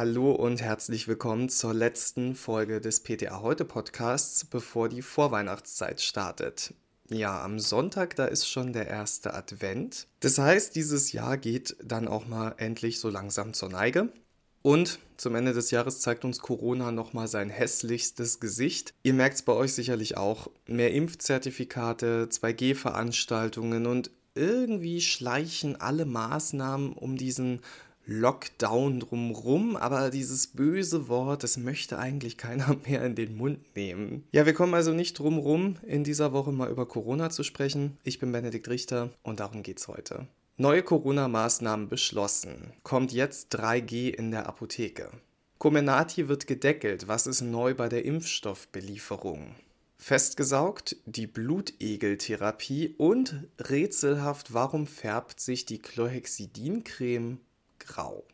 Hallo und herzlich willkommen zur letzten Folge des PTA Heute Podcasts, bevor die Vorweihnachtszeit startet. Ja, am Sonntag, da ist schon der erste Advent. Das heißt, dieses Jahr geht dann auch mal endlich so langsam zur Neige. Und zum Ende des Jahres zeigt uns Corona nochmal sein hässlichstes Gesicht. Ihr merkt es bei euch sicherlich auch. Mehr Impfzertifikate, 2G-Veranstaltungen und irgendwie schleichen alle Maßnahmen um diesen Lockdown drumrum, aber dieses böse Wort, das möchte eigentlich keiner mehr in den Mund nehmen. Ja, wir kommen also nicht drumrum, in dieser Woche mal über Corona zu sprechen. Ich bin Benedikt Richter und darum geht's heute. Neue Corona-Maßnahmen beschlossen. Kommt jetzt 3G in der Apotheke. Comenati wird gedeckelt. Was ist neu bei der Impfstoffbelieferung? Festgesaugt, die Blutegeltherapie und rätselhaft, warum färbt sich die Chlorhexidincreme grau.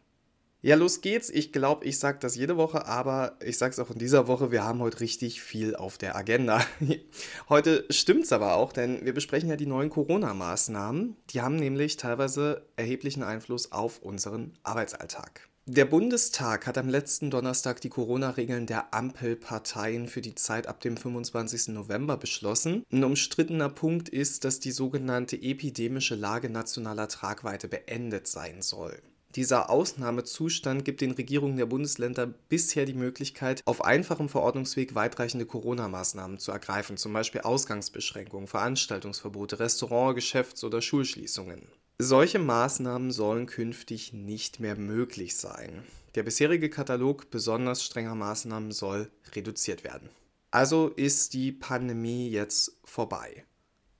Ja, los geht's. Ich glaube, ich sage das jede Woche, aber ich sage es auch in dieser Woche. Wir haben heute richtig viel auf der Agenda. heute stimmt's aber auch, denn wir besprechen ja die neuen Corona-Maßnahmen. Die haben nämlich teilweise erheblichen Einfluss auf unseren Arbeitsalltag. Der Bundestag hat am letzten Donnerstag die Corona-Regeln der Ampelparteien für die Zeit ab dem 25. November beschlossen. Ein umstrittener Punkt ist, dass die sogenannte epidemische Lage nationaler Tragweite beendet sein soll. Dieser Ausnahmezustand gibt den Regierungen der Bundesländer bisher die Möglichkeit, auf einfachem Verordnungsweg weitreichende Corona-Maßnahmen zu ergreifen, zum Beispiel Ausgangsbeschränkungen, Veranstaltungsverbote, Restaurant-, Geschäfts- oder Schulschließungen. Solche Maßnahmen sollen künftig nicht mehr möglich sein. Der bisherige Katalog besonders strenger Maßnahmen soll reduziert werden. Also ist die Pandemie jetzt vorbei.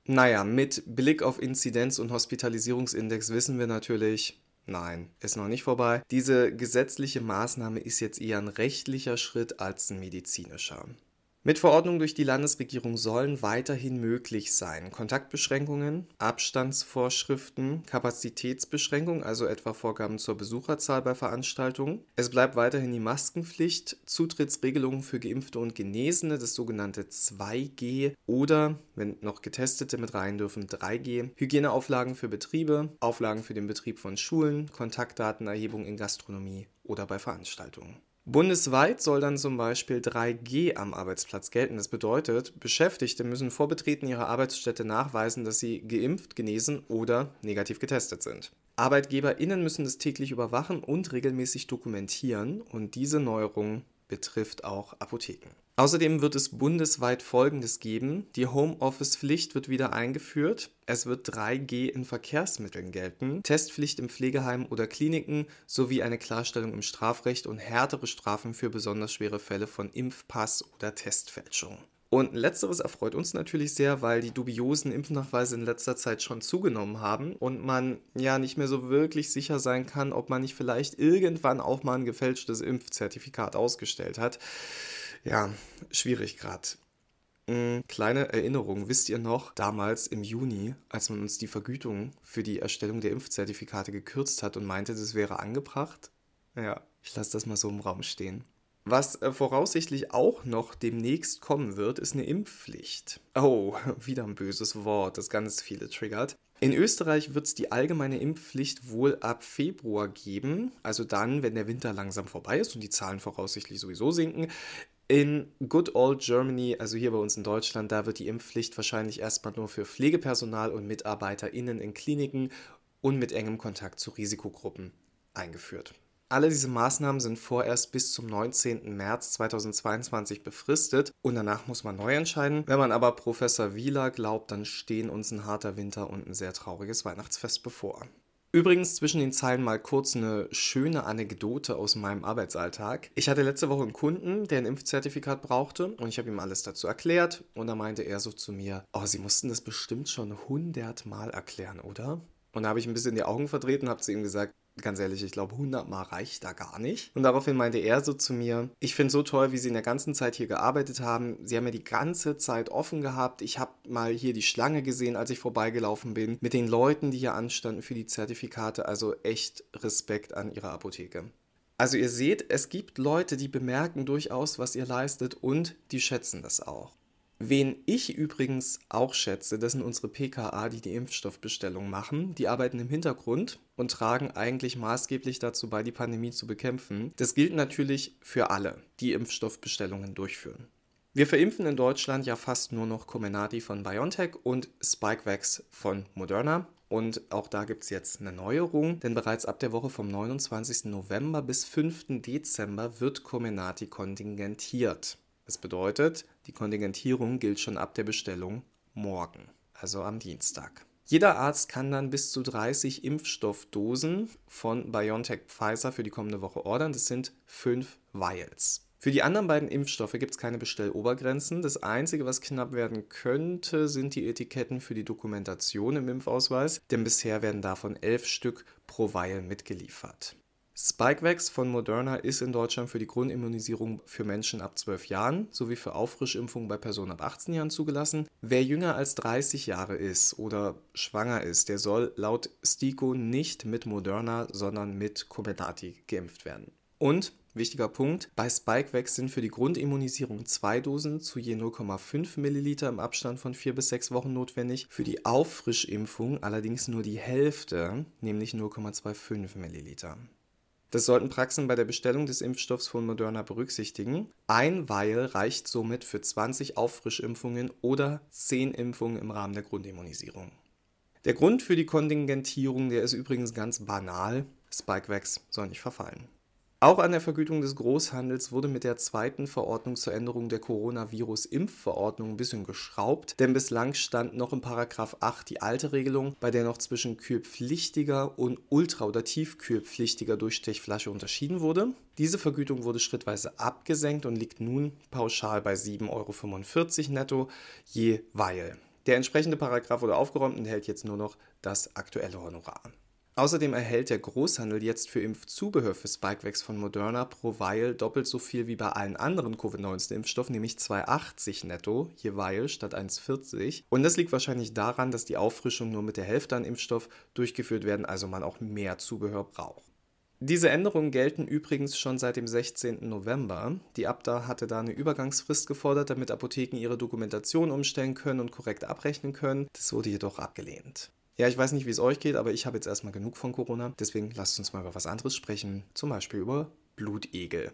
Naja, mit Blick auf Inzidenz und Hospitalisierungsindex wissen wir natürlich, Nein, ist noch nicht vorbei. Diese gesetzliche Maßnahme ist jetzt eher ein rechtlicher Schritt als ein medizinischer. Mit Verordnung durch die Landesregierung sollen weiterhin möglich sein Kontaktbeschränkungen, Abstandsvorschriften, Kapazitätsbeschränkungen, also etwa Vorgaben zur Besucherzahl bei Veranstaltungen. Es bleibt weiterhin die Maskenpflicht, Zutrittsregelungen für Geimpfte und Genesene, das sogenannte 2G oder, wenn noch Getestete mit rein dürfen, 3G, Hygieneauflagen für Betriebe, Auflagen für den Betrieb von Schulen, Kontaktdatenerhebung in Gastronomie oder bei Veranstaltungen. Bundesweit soll dann zum Beispiel 3G am Arbeitsplatz gelten. Das bedeutet, Beschäftigte müssen vor Betreten ihrer Arbeitsstätte nachweisen, dass sie geimpft, genesen oder negativ getestet sind. ArbeitgeberInnen müssen das täglich überwachen und regelmäßig dokumentieren und diese Neuerung betrifft auch Apotheken. Außerdem wird es bundesweit Folgendes geben. Die Homeoffice-Pflicht wird wieder eingeführt. Es wird 3G in Verkehrsmitteln gelten, Testpflicht im Pflegeheim oder Kliniken sowie eine Klarstellung im Strafrecht und härtere Strafen für besonders schwere Fälle von Impfpass oder Testfälschung. Und letzteres erfreut uns natürlich sehr, weil die dubiosen Impfnachweise in letzter Zeit schon zugenommen haben und man ja nicht mehr so wirklich sicher sein kann, ob man nicht vielleicht irgendwann auch mal ein gefälschtes Impfzertifikat ausgestellt hat. Ja, schwierig gerade. Mhm, kleine Erinnerung, wisst ihr noch, damals im Juni, als man uns die Vergütung für die Erstellung der Impfzertifikate gekürzt hat und meinte, das wäre angebracht? Ja, ich lasse das mal so im Raum stehen. Was äh, voraussichtlich auch noch demnächst kommen wird, ist eine Impfpflicht. Oh, wieder ein böses Wort, das ganz viele triggert. In Österreich wird es die allgemeine Impfpflicht wohl ab Februar geben, also dann, wenn der Winter langsam vorbei ist und die Zahlen voraussichtlich sowieso sinken. In Good Old Germany, also hier bei uns in Deutschland, da wird die Impfpflicht wahrscheinlich erstmal nur für Pflegepersonal und MitarbeiterInnen in Kliniken und mit engem Kontakt zu Risikogruppen eingeführt. Alle diese Maßnahmen sind vorerst bis zum 19. März 2022 befristet und danach muss man neu entscheiden. Wenn man aber Professor Wieler glaubt, dann stehen uns ein harter Winter und ein sehr trauriges Weihnachtsfest bevor. Übrigens zwischen den Zeilen mal kurz eine schöne Anekdote aus meinem Arbeitsalltag. Ich hatte letzte Woche einen Kunden, der ein Impfzertifikat brauchte und ich habe ihm alles dazu erklärt und da meinte er so zu mir, oh, Sie mussten das bestimmt schon hundertmal erklären, oder? Und da habe ich ein bisschen die Augen verdreht und habe zu ihm gesagt, ganz ehrlich, ich glaube, 100 Mal reicht da gar nicht. Und daraufhin meinte er so zu mir, ich finde so toll, wie Sie in der ganzen Zeit hier gearbeitet haben. Sie haben ja die ganze Zeit offen gehabt. Ich habe mal hier die Schlange gesehen, als ich vorbeigelaufen bin, mit den Leuten, die hier anstanden für die Zertifikate. Also echt Respekt an Ihrer Apotheke. Also ihr seht, es gibt Leute, die bemerken durchaus, was ihr leistet und die schätzen das auch. Wen ich übrigens auch schätze, das sind unsere PKA, die die Impfstoffbestellung machen. Die arbeiten im Hintergrund und tragen eigentlich maßgeblich dazu bei, die Pandemie zu bekämpfen. Das gilt natürlich für alle, die Impfstoffbestellungen durchführen. Wir verimpfen in Deutschland ja fast nur noch Comenati von BioNTech und Spikevax von Moderna. Und auch da gibt es jetzt eine Neuerung, denn bereits ab der Woche vom 29. November bis 5. Dezember wird Comenati kontingentiert. Das bedeutet, die Kontingentierung gilt schon ab der Bestellung morgen, also am Dienstag. Jeder Arzt kann dann bis zu 30 Impfstoffdosen von BioNTech Pfizer für die kommende Woche ordern. Das sind fünf Vials. Für die anderen beiden Impfstoffe gibt es keine Bestellobergrenzen. Das Einzige, was knapp werden könnte, sind die Etiketten für die Dokumentation im Impfausweis, denn bisher werden davon elf Stück pro Vial mitgeliefert. Spikevax von Moderna ist in Deutschland für die Grundimmunisierung für Menschen ab 12 Jahren sowie für Auffrischimpfungen bei Personen ab 18 Jahren zugelassen. Wer jünger als 30 Jahre ist oder schwanger ist, der soll laut STIKO nicht mit Moderna, sondern mit Comirnaty geimpft werden. Und Wichtiger Punkt, bei Spikevax sind für die Grundimmunisierung zwei Dosen zu je 0,5 Milliliter im Abstand von vier bis sechs Wochen notwendig, für die Auffrischimpfung allerdings nur die Hälfte, nämlich 0,25 Milliliter. Das sollten Praxen bei der Bestellung des Impfstoffs von Moderna berücksichtigen. Ein Vial reicht somit für 20 Auffrischimpfungen oder 10 Impfungen im Rahmen der Grundimmunisierung. Der Grund für die Kontingentierung, der ist übrigens ganz banal. Spikevax soll nicht verfallen. Auch an der Vergütung des Großhandels wurde mit der zweiten Verordnung zur Änderung der Coronavirus-Impfverordnung ein bisschen geschraubt, denn bislang stand noch in Paragraph 8 die alte Regelung, bei der noch zwischen kühlpflichtiger und ultra- oder tiefkühlpflichtiger Durchstechflasche unterschieden wurde. Diese Vergütung wurde schrittweise abgesenkt und liegt nun pauschal bei 7,45 Euro netto je Weil. Der entsprechende Paragraph wurde aufgeräumt und hält jetzt nur noch das aktuelle Honorar. Außerdem erhält der Großhandel jetzt für Impfzubehör für Spikevax von Moderna pro Vial doppelt so viel wie bei allen anderen Covid-19-Impfstoffen, nämlich 2,80 netto je Vial statt 1,40. Und das liegt wahrscheinlich daran, dass die Auffrischung nur mit der Hälfte an Impfstoff durchgeführt werden, also man auch mehr Zubehör braucht. Diese Änderungen gelten übrigens schon seit dem 16. November. Die Abda hatte da eine Übergangsfrist gefordert, damit Apotheken ihre Dokumentation umstellen können und korrekt abrechnen können. Das wurde jedoch abgelehnt. Ja, ich weiß nicht, wie es euch geht, aber ich habe jetzt erstmal genug von Corona. Deswegen lasst uns mal über was anderes sprechen. Zum Beispiel über Blutegel.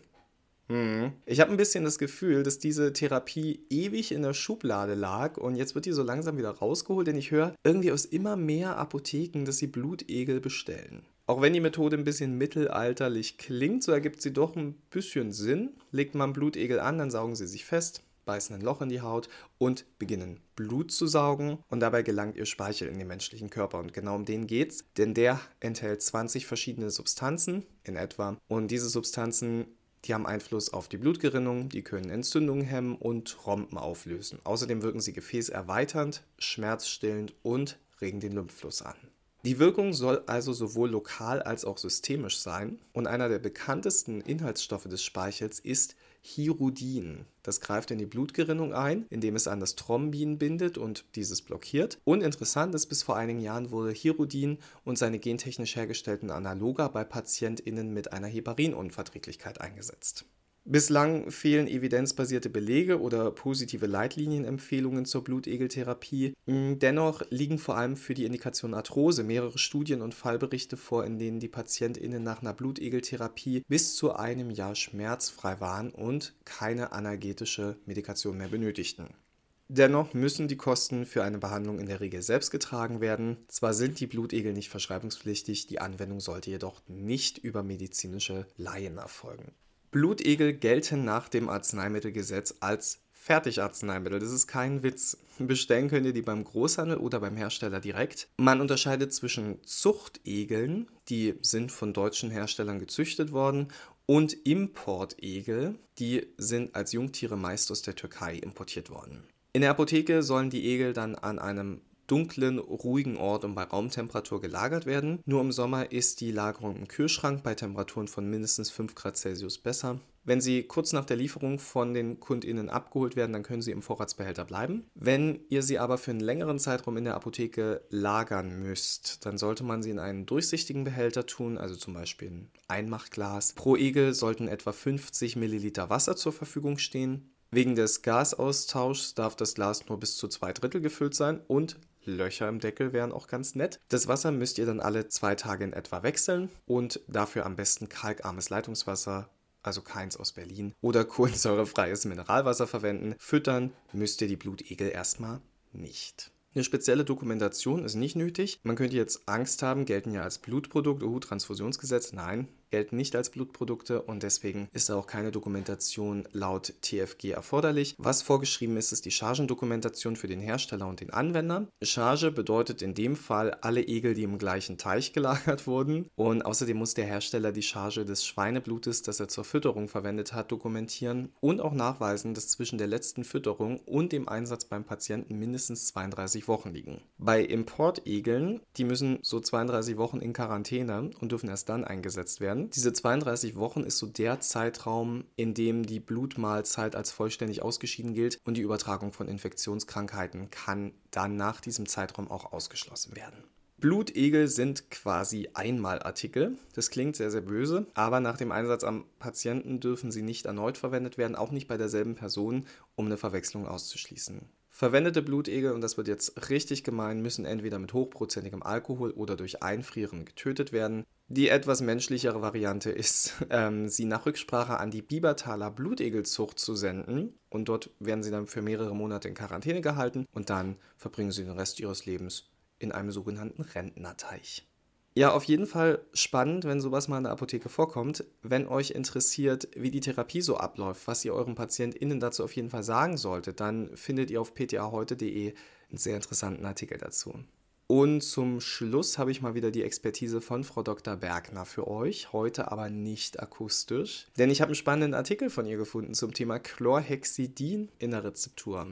Hm. Ich habe ein bisschen das Gefühl, dass diese Therapie ewig in der Schublade lag und jetzt wird die so langsam wieder rausgeholt, denn ich höre irgendwie aus immer mehr Apotheken, dass sie Blutegel bestellen. Auch wenn die Methode ein bisschen mittelalterlich klingt, so ergibt sie doch ein bisschen Sinn. Legt man Blutegel an, dann saugen sie sich fest, beißen ein Loch in die Haut und beginnen Blut zu saugen und dabei gelangt ihr Speichel in den menschlichen Körper und genau um den geht's, denn der enthält 20 verschiedene Substanzen in etwa und diese Substanzen die haben Einfluss auf die Blutgerinnung, die können Entzündungen hemmen und Trompen auflösen. Außerdem wirken sie gefäßerweiternd, schmerzstillend und regen den Lymphfluss an. Die Wirkung soll also sowohl lokal als auch systemisch sein und einer der bekanntesten Inhaltsstoffe des Speichels ist Hirudin. Das greift in die Blutgerinnung ein, indem es an das Thrombin bindet und dieses blockiert. Und interessant ist, bis vor einigen Jahren wurde Hirudin und seine gentechnisch hergestellten Analoga bei PatientInnen mit einer Heparinunverträglichkeit eingesetzt. Bislang fehlen evidenzbasierte Belege oder positive Leitlinienempfehlungen zur Blutegeltherapie. Hm, dennoch liegen vor allem für die Indikation Arthrose mehrere Studien und Fallberichte vor, in denen die PatientInnen nach einer Blutegeltherapie bis zu einem Jahr schmerzfrei waren und keine analgetische Medikation mehr benötigten. Dennoch müssen die Kosten für eine Behandlung in der Regel selbst getragen werden. Zwar sind die Blutegel nicht verschreibungspflichtig, die Anwendung sollte jedoch nicht über medizinische Laien erfolgen. Blutegel gelten nach dem Arzneimittelgesetz als Fertigarzneimittel. Das ist kein Witz. Bestellen könnt ihr die beim Großhandel oder beim Hersteller direkt. Man unterscheidet zwischen Zuchtegeln, die sind von deutschen Herstellern gezüchtet worden, und Importegel, die sind als Jungtiere meist aus der Türkei importiert worden. In der Apotheke sollen die Egel dann an einem dunklen, ruhigen Ort und bei Raumtemperatur gelagert werden. Nur im Sommer ist die Lagerung im Kühlschrank bei Temperaturen von mindestens 5 Grad Celsius besser. Wenn sie kurz nach der Lieferung von den KundInnen abgeholt werden, dann können sie im Vorratsbehälter bleiben. Wenn ihr sie aber für einen längeren Zeitraum in der Apotheke lagern müsst, dann sollte man sie in einen durchsichtigen Behälter tun, also zum Beispiel ein Einmachglas. Pro Egel sollten etwa 50 Milliliter Wasser zur Verfügung stehen. Wegen des Gasaustauschs darf das Glas nur bis zu zwei Drittel gefüllt sein und Löcher im Deckel wären auch ganz nett. Das Wasser müsst ihr dann alle zwei Tage in etwa wechseln und dafür am besten kalkarmes Leitungswasser, also keins aus Berlin, oder kohlensäurefreies Mineralwasser verwenden. Füttern müsst ihr die Blutegel erstmal nicht. Eine spezielle Dokumentation ist nicht nötig. Man könnte jetzt Angst haben, gelten ja als Blutprodukt, oh, Transfusionsgesetz. Nein, gelten nicht als Blutprodukte und deswegen ist auch keine Dokumentation laut TFG erforderlich. Was vorgeschrieben ist, ist die Chargendokumentation für den Hersteller und den Anwender. Charge bedeutet in dem Fall alle Egel, die im gleichen Teich gelagert wurden und außerdem muss der Hersteller die Charge des Schweineblutes, das er zur Fütterung verwendet hat, dokumentieren und auch nachweisen, dass zwischen der letzten Fütterung und dem Einsatz beim Patienten mindestens 32 Wochen liegen. Bei Importegeln, die müssen so 32 Wochen in Quarantäne und dürfen erst dann eingesetzt werden. Diese 32 Wochen ist so der Zeitraum, in dem die Blutmahlzeit als vollständig ausgeschieden gilt und die Übertragung von Infektionskrankheiten kann dann nach diesem Zeitraum auch ausgeschlossen werden. Blutegel sind quasi Einmalartikel. Das klingt sehr, sehr böse, aber nach dem Einsatz am Patienten dürfen sie nicht erneut verwendet werden, auch nicht bei derselben Person, um eine Verwechslung auszuschließen. Verwendete Blutegel, und das wird jetzt richtig gemein, müssen entweder mit hochprozentigem Alkohol oder durch Einfrieren getötet werden. Die etwas menschlichere Variante ist, ähm, sie nach Rücksprache an die Biebertaler Blutegelzucht zu senden. Und dort werden sie dann für mehrere Monate in Quarantäne gehalten und dann verbringen sie den Rest ihres Lebens in einem sogenannten Rentnerteich. Ja, auf jeden Fall spannend, wenn sowas mal in der Apotheke vorkommt. Wenn euch interessiert, wie die Therapie so abläuft, was ihr euren PatientInnen dazu auf jeden Fall sagen solltet, dann findet ihr auf ptaheute.de einen sehr interessanten Artikel dazu. Und zum Schluss habe ich mal wieder die Expertise von Frau Dr. Bergner für euch, heute aber nicht akustisch, denn ich habe einen spannenden Artikel von ihr gefunden zum Thema Chlorhexidin in der Rezeptur.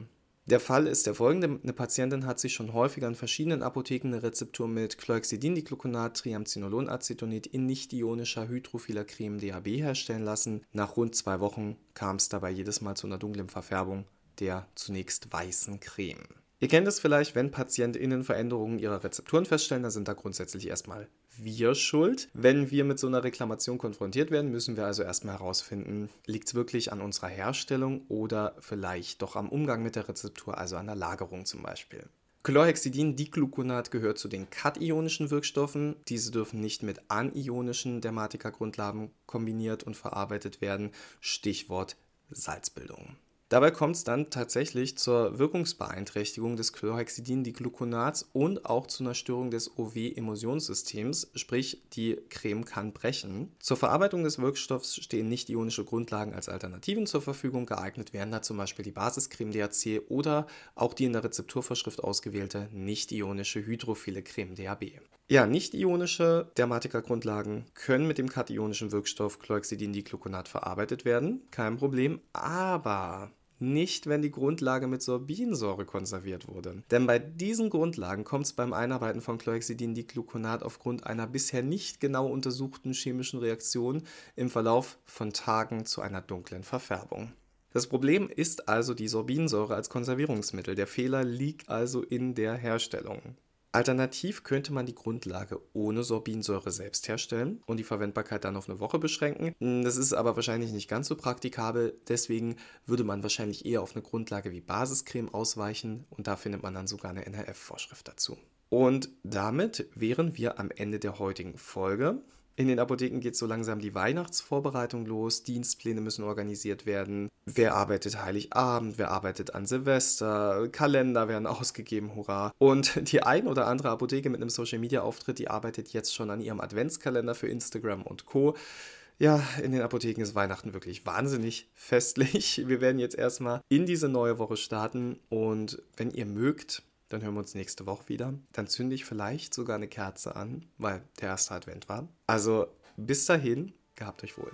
Der Fall ist der folgende. Eine Patientin hat sich schon häufiger in verschiedenen Apotheken eine Rezeptur mit Chlorhexidindicloconat, Triamcinolonacetonid in nicht-ionischer hydrophiler Creme DHB herstellen lassen. Nach rund zwei Wochen kam es dabei jedes Mal zu einer dunklen Verfärbung der zunächst weißen Creme. Ihr kennt es vielleicht, wenn PatientInnen Veränderungen ihrer Rezepturen feststellen, dann sind da grundsätzlich erstmal wir schuld. Wenn wir mit so einer Reklamation konfrontiert werden, müssen wir also erstmal herausfinden, liegt es wirklich an unserer Herstellung oder vielleicht doch am Umgang mit der Rezeptur, also an der Lagerung zum Beispiel. Chlorhexidin-Dicluconat gehört zu den kationischen Wirkstoffen. Diese dürfen nicht mit anionischen Dermatika-Grundlagen kombiniert und verarbeitet werden. Stichwort Salzbildung. Dabei kommt es dann tatsächlich zur Wirkungsbeeinträchtigung des Chlorhexidin-Digluconats und auch zu einer Störung des OW-Emulsionssystems, sprich die Creme kann brechen. Zur Verarbeitung des Wirkstoffs stehen nicht-ionische Grundlagen als Alternativen zur Verfügung. Geeignet wären da zum Beispiel die Basiscreme DHC oder auch die in der Rezepturvorschrift ausgewählte nicht-ionische hydrophile Creme DHB. Ja, nicht-ionische Dermatika-Grundlagen können mit dem kationischen Wirkstoff Chlorhexidin-Digluconat verarbeitet werden, kein Problem, aber nicht, wenn die Grundlage mit Sorbinsäure konserviert wurde. Denn bei diesen Grundlagen kommt es beim Einarbeiten von Chlorhexidin-Dicluconat aufgrund einer bisher nicht genau untersuchten chemischen Reaktion im Verlauf von Tagen zu einer dunklen Verfärbung. Das Problem ist also die Sorbinsäure als Konservierungsmittel. Der Fehler liegt also in der Herstellung. Alternativ könnte man die Grundlage ohne Sorbinsäure selbst herstellen und die Verwendbarkeit dann auf eine Woche beschränken. Das ist aber wahrscheinlich nicht ganz so praktikabel, deswegen würde man wahrscheinlich eher auf eine Grundlage wie Basiscreme ausweichen und da findet man dann sogar eine NRF-Vorschrift dazu. Und damit wären wir am Ende der heutigen Folge. In den Apotheken geht so langsam die Weihnachtsvorbereitung los, Dienstpläne müssen organisiert werden. Wer arbeitet Heiligabend, wer arbeitet an Silvester, Kalender werden ausgegeben, hurra. Und die ein oder andere Apotheke mit einem Social Media Auftritt, die arbeitet jetzt schon an ihrem Adventskalender für Instagram und Co. Ja, in den Apotheken ist Weihnachten wirklich wahnsinnig festlich. Wir werden jetzt erstmal in diese neue Woche starten und wenn ihr mögt, dann hören wir uns nächste Woche wieder. Dann zünde ich vielleicht sogar eine Kerze an, weil der erste Advent war. Also bis dahin, gehabt euch wohl.